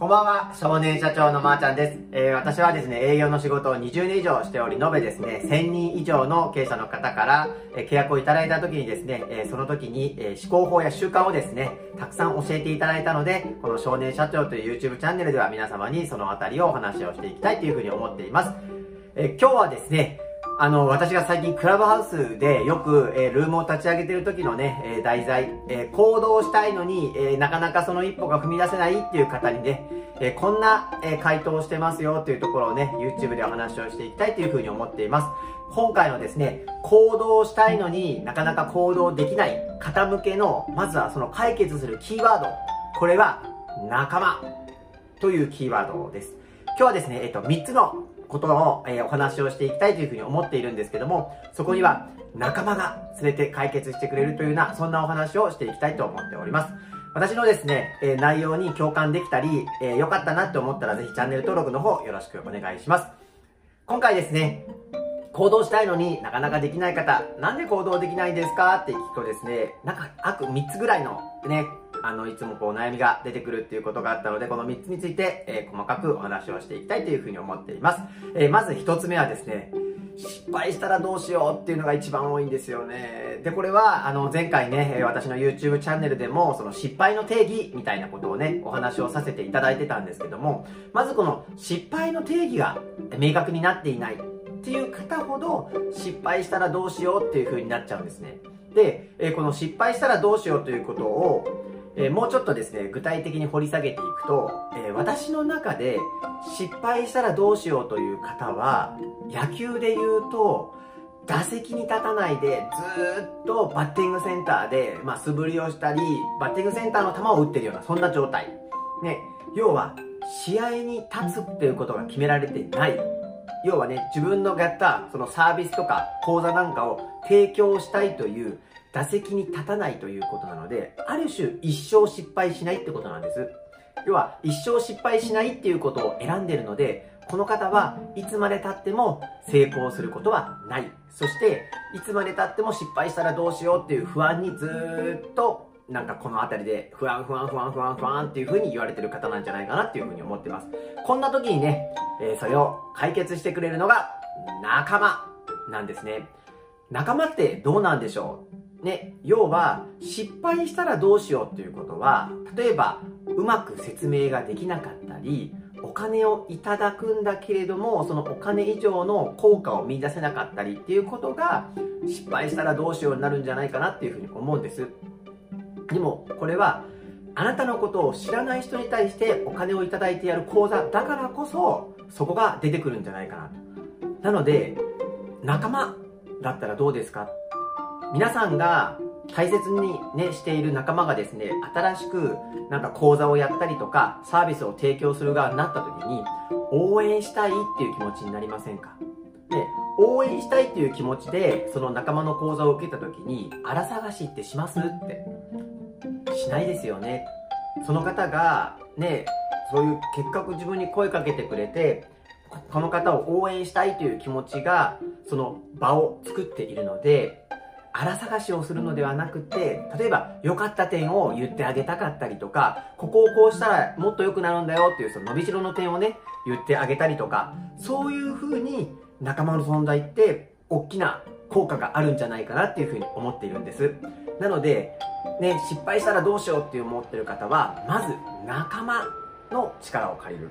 こんばんは、少年社長のまーちゃんです。えー、私はですね、営業の仕事を20年以上しており、延べですね、1000人以上の経営者の方から、えー、契約をいただいた時にですね、えー、その時に、えー、思考法や習慣をですね、たくさん教えていただいたので、この少年社長という YouTube チャンネルでは皆様にそのあたりをお話をしていきたいというふうに思っています。え、今日はですね、あの、私が最近クラブハウスでよく、えー、ルームを立ち上げてる時のね、えー、題材、えー、行動したいのに、えなかなかその一歩が踏み出せないっていう方にね、えこんな、え回答をしてますよっていうところをね、YouTube でお話をしていきたいというふうに思っています。今回のですね、行動したいのになかなか行動できない方向けの、まずはその解決するキーワード。これは、仲間というキーワードです。今日はですね、えっと、3つのことを、えー、お話をしていきたいというふうに思っているんですけども、そこには仲間が全て解決してくれるというような、そんなお話をしていきたいと思っております。私のですね、えー、内容に共感できたり、えー、良かったなって思ったらぜひチャンネル登録の方よろしくお願いします。今回ですね、行動したいのになかなかできない方、なんで行動できないんですかって聞くとですね、なんか、あく3つぐらいのね、あの、いつもこう悩みが出てくるっていうことがあったので、この3つについて、えー、細かくお話をしていきたいというふうに思っています。えー、まず1つ目はですね、失敗したらどうしようっていうのが一番多いんですよね。で、これは、あの、前回ね、私の YouTube チャンネルでも、その失敗の定義みたいなことをね、お話をさせていただいてたんですけども、まずこの失敗の定義が明確になっていないっていう方ほど、失敗したらどうしようっていう風になっちゃうんですね。で、えこの失敗したらどうしようということを、えー、もうちょっとですね、具体的に掘り下げていくと、えー、私の中で失敗したらどうしようという方は、野球で言うと、打席に立たないでずっとバッティングセンターで、まあ、素振りをしたり、バッティングセンターの球を打ってるような、そんな状態。ね、要は、試合に立つっていうことが決められてない。要はね、自分のやったそのサービスとか講座なんかを提供したいという打席に立たないということなので、ある種一生失敗しないってことなんです。要は一生失敗しないっていうことを選んでるので、この方はいつまで経っても成功することはない。そして、いつまで経っても失敗したらどうしようっていう不安にずっとなんかこの辺りで不安不安不安不安不安っていう風に言われてる方なんじゃないかなっていう風に思ってます。こんな時にね、えー、それを解決してくれるのが仲間なんですね。仲間ってどうなんでしょう？ね、要は失敗したらどうしようっていうことは例えばうまく説明ができなかったりお金をいただくんだけれどもそのお金以上の効果を見出せなかったりっていうことが失敗したらどうしようになるんじゃないかなっていうふうに思うんです。でもこれはあなたのことを知らない人に対してお金をいただいてやる講座だからこそそこが出てくるんじゃないかなと。なので仲間だったらどうですか？皆さんが大切にね、している仲間がですね、新しくなんか講座をやったりとか、サービスを提供する側になった時に、応援したいっていう気持ちになりませんか？で、応援したいっていう気持ちで、その仲間の講座を受けた時に、あら探しってしますって。しないですよね。その方が、ね、そういう結果自分に声かけてくれて、この方を応援したいという気持ちが、その場を作っているので、荒探しをするのではなくて、例えば良かった点を言ってあげたかったりとか、ここをこうしたらもっと良くなるんだよっていうその伸びしろの点をね、言ってあげたりとか、そういう風に仲間の存在って大きな効果があるんじゃないかなっていう風に思っているんです。なので、ね、失敗したらどうしようって思ってる方は、まず仲間の力を借りる。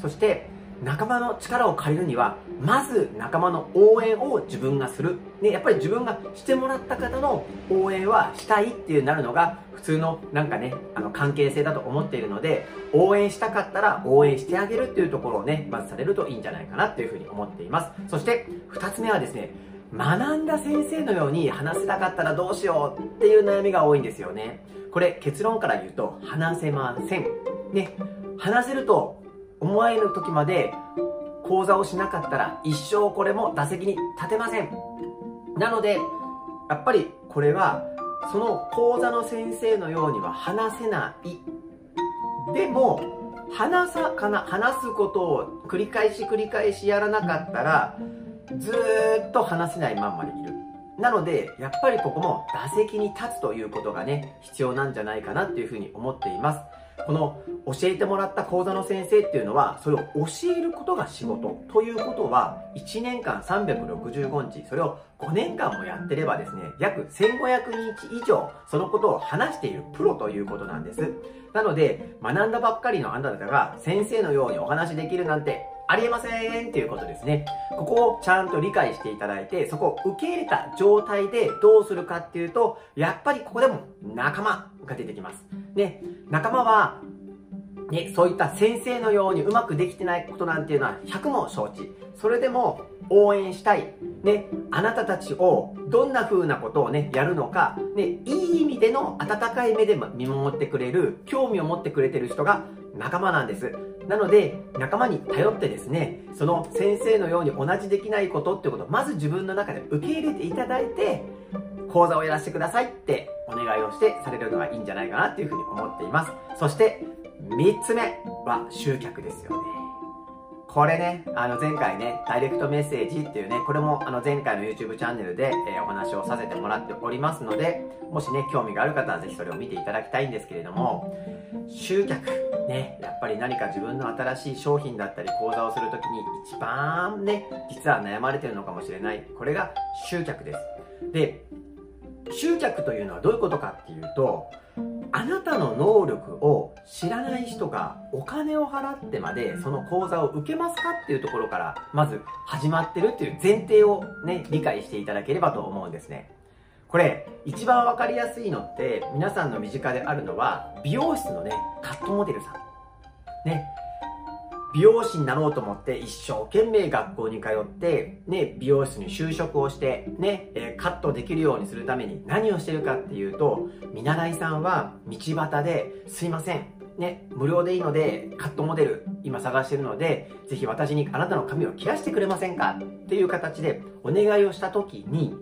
そして、仲間の力を借りるには、まず仲間の応援を自分がする。ね、やっぱり自分がしてもらった方の応援はしたいっていうなるのが、普通のなんかね、あの関係性だと思っているので、応援したかったら応援してあげるっていうところをね、まずされるといいんじゃないかなっていうふうに思っています。そして、二つ目はですね、学んだ先生のように話せなかったらどうしようっていう悩みが多いんですよね。これ結論から言うと話せません。ね、話せると思える時まで講座をしなかったら一生これも打席に立てません。なのでやっぱりこれはその講座の先生のようには話せない。でも話さかな話すことを繰り返し繰り返しやらなかったらずっと話せないまんまでいる。なのでやっぱりここも打席に立つということがね必要なんじゃないかなっていうふうに思っています。この教えてもらった講座の先生っていうのは、それを教えることが仕事。ということは、1年間365日、それを5年間もやってればですね、約1500日以上、そのことを話しているプロということなんです。なので、学んだばっかりのあなたが先生のようにお話しできるなんてありえませんっていうことですね。ここをちゃんと理解していただいて、そこを受け入れた状態でどうするかっていうと、やっぱりここでも仲間が出てきます。ね、仲間はね、そういった先生のようにうまくできてないことなんていうのは100も承知。それでも応援したい。ね、あなたたちをどんな風なことをね、やるのか、ね、いい意味での温かい目で見守ってくれる、興味を持ってくれてる人が仲間なんです。なので、仲間に頼ってですね、その先生のように同じできないことってことをまず自分の中で受け入れていただいて、講座をやらせてくださいってお願いをしてされるのがいいんじゃないかなっていうふうに思っています。そして、三つ目は集客ですよね。これね、あの前回ね、ダイレクトメッセージっていうね、これもあの前回の YouTube チャンネルで、え、お話をさせてもらっておりますので、もしね、興味がある方はぜひそれを見ていただきたいんですけれども、集客、ね、やっぱり何か自分の新しい商品だったり講座をするときに一番ね、実は悩まれてるのかもしれない。これが集客です。で、集客というのはどういうことかっていうと、あなたの能力を知らない人がお金を払ってまでその講座を受けますかっていうところからまず始まってるっていう前提をね、理解していただければと思うんですね。これ、一番わかりやすいのって皆さんの身近であるのは美容室のね、カットモデルさん。ね、美容師になろうと思って一生懸命学校に通って、ね、美容室に就職をして、ね、え、カットできるようにするために何をしてるかっていうと、見習いさんは道端で、すいません、ね、無料でいいので、カットモデル、今探してるので、ぜひ私にあなたの髪を切らしてくれませんか？っていう形でお願いをした時に、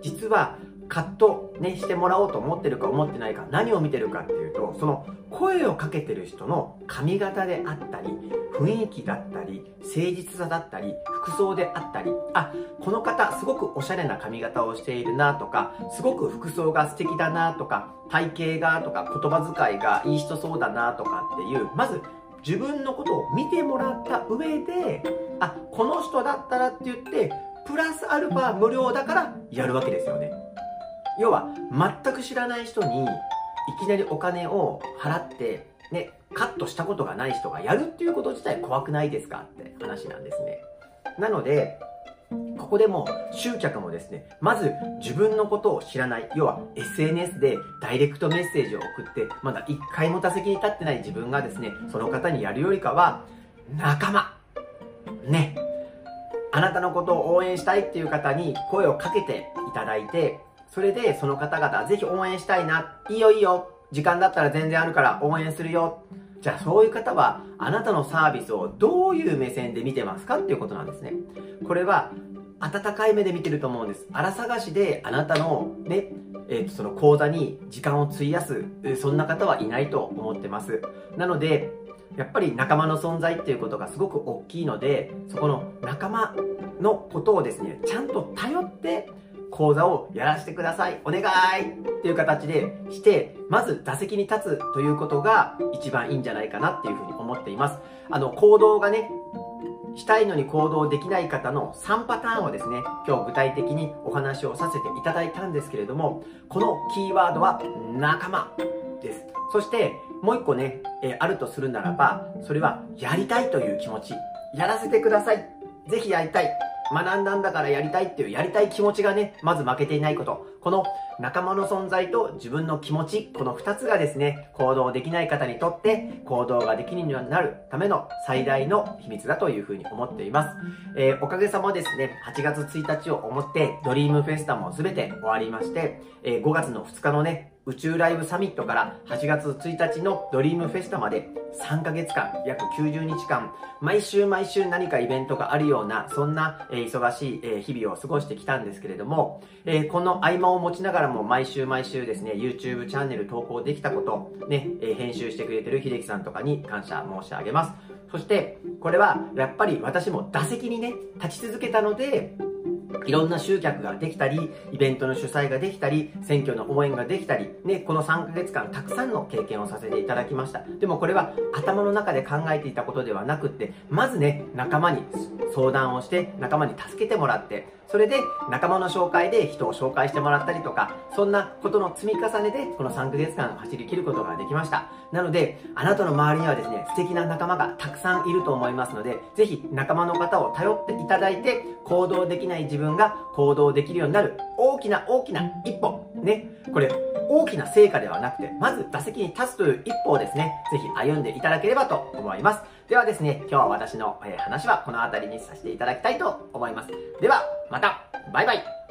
実はカットね、してもらおうと思ってるか思ってないか、何を見てるかっていうと、その声をかけてる人の髪型であったり、雰囲気だったり、誠実さだったり、服装であったり、あ、この方すごくおしゃれな髪型をしているなとか、すごく服装が素敵だなとか、体型がとか、言葉遣いがいい人そうだなとかっていう、まず自分のことを見てもらった上で、あ、この人だったらって言って、プラスアルファ無料だからやるわけですよね。要は全く知らない人にいきなりお金を払ってねカットしたことがない人がやるっていうこと自体怖くないですかって話なんですねなのでここでも集客もですね、まず自分のことを知らない、要は SNS でダイレクトメッセージを送って、まだ一回も打席に立ってない自分がですね、その方にやるよりかは、仲間。ね。あなたのことを応援したいっていう方に声をかけていただいて、それでその方々、ぜひ応援したいな。いいよいいよ。時間だったら全然あるから応援するよ。じゃあそういう方は、あなたのサービスをどういう目線で見てますかっていうことなんですね。これは、温かい目で見てると思うんです。あら探しであなたのね、えー、とその講座に時間を費やす、そんな方はいないと思ってます。なので、やっぱり仲間の存在っていうことがすごく大きいので、そこの仲間のことをですね、ちゃんと頼って講座をやらせてください。お願いっていう形でして、まず打席に立つということが一番いいんじゃないかなっていうふうに思っています。あの、行動がね、したいのに行動できない方の3パターンをですね、今日具体的にお話をさせていただいたんですけれども、このキーワードは仲間です。そして、もう一個ね、えー、あるとするならば、それはやりたいという気持ち。やらせてください。ぜひやりたい。学んだんだからやりたいっていうやりたい気持ちがね、まず負けていないこと。この仲間の存在と自分の気持ち、この二つがですね、行動できない方にとって行動ができるようになるための最大の秘密だというふうに思っています。えー、おかげさまですね、8月1日を思ってドリームフェスタも全て終わりまして、えー、5月の2日のね、宇宙ライブサミットから8月1日のドリームフェスタまで3ヶ月間、約90日間、毎週毎週何かイベントがあるような、そんな、え、忙しい、日々を過ごしてきたんですけれども、え、この合間を持ちながらも毎週毎週ですね、YouTube チャンネル投稿できたこと、ね、え編集してくれてる秀樹さんとかに感謝申し上げます。そして、これはやっぱり私も打席にね、立ち続けたので、いろんな集客ができたり、イベントの主催ができたり、選挙の応援ができたり、ね、この3ヶ月間たくさんの経験をさせていただきました。でもこれは頭の中で考えていたことではなくって、まずね、仲間に相談をして、仲間に助けてもらって、それで仲間の紹介で人を紹介してもらったりとか、そんなことの積み重ねでこの3ヶ月間走り切ることができました。なので、あなたの周りにはですね、素敵な仲間がたくさんいると思いますので、ぜひ仲間の方を頼っていただいて、行動できない自分が行動できるようになる大きな大きな一歩。ね。これ、大きな成果ではなくて、まず打席に立つという一歩をですね、ぜひ歩んでいただければと思います。ではですね、今日は私の話はこの辺りにさせていただきたいと思います。では、またバイバイ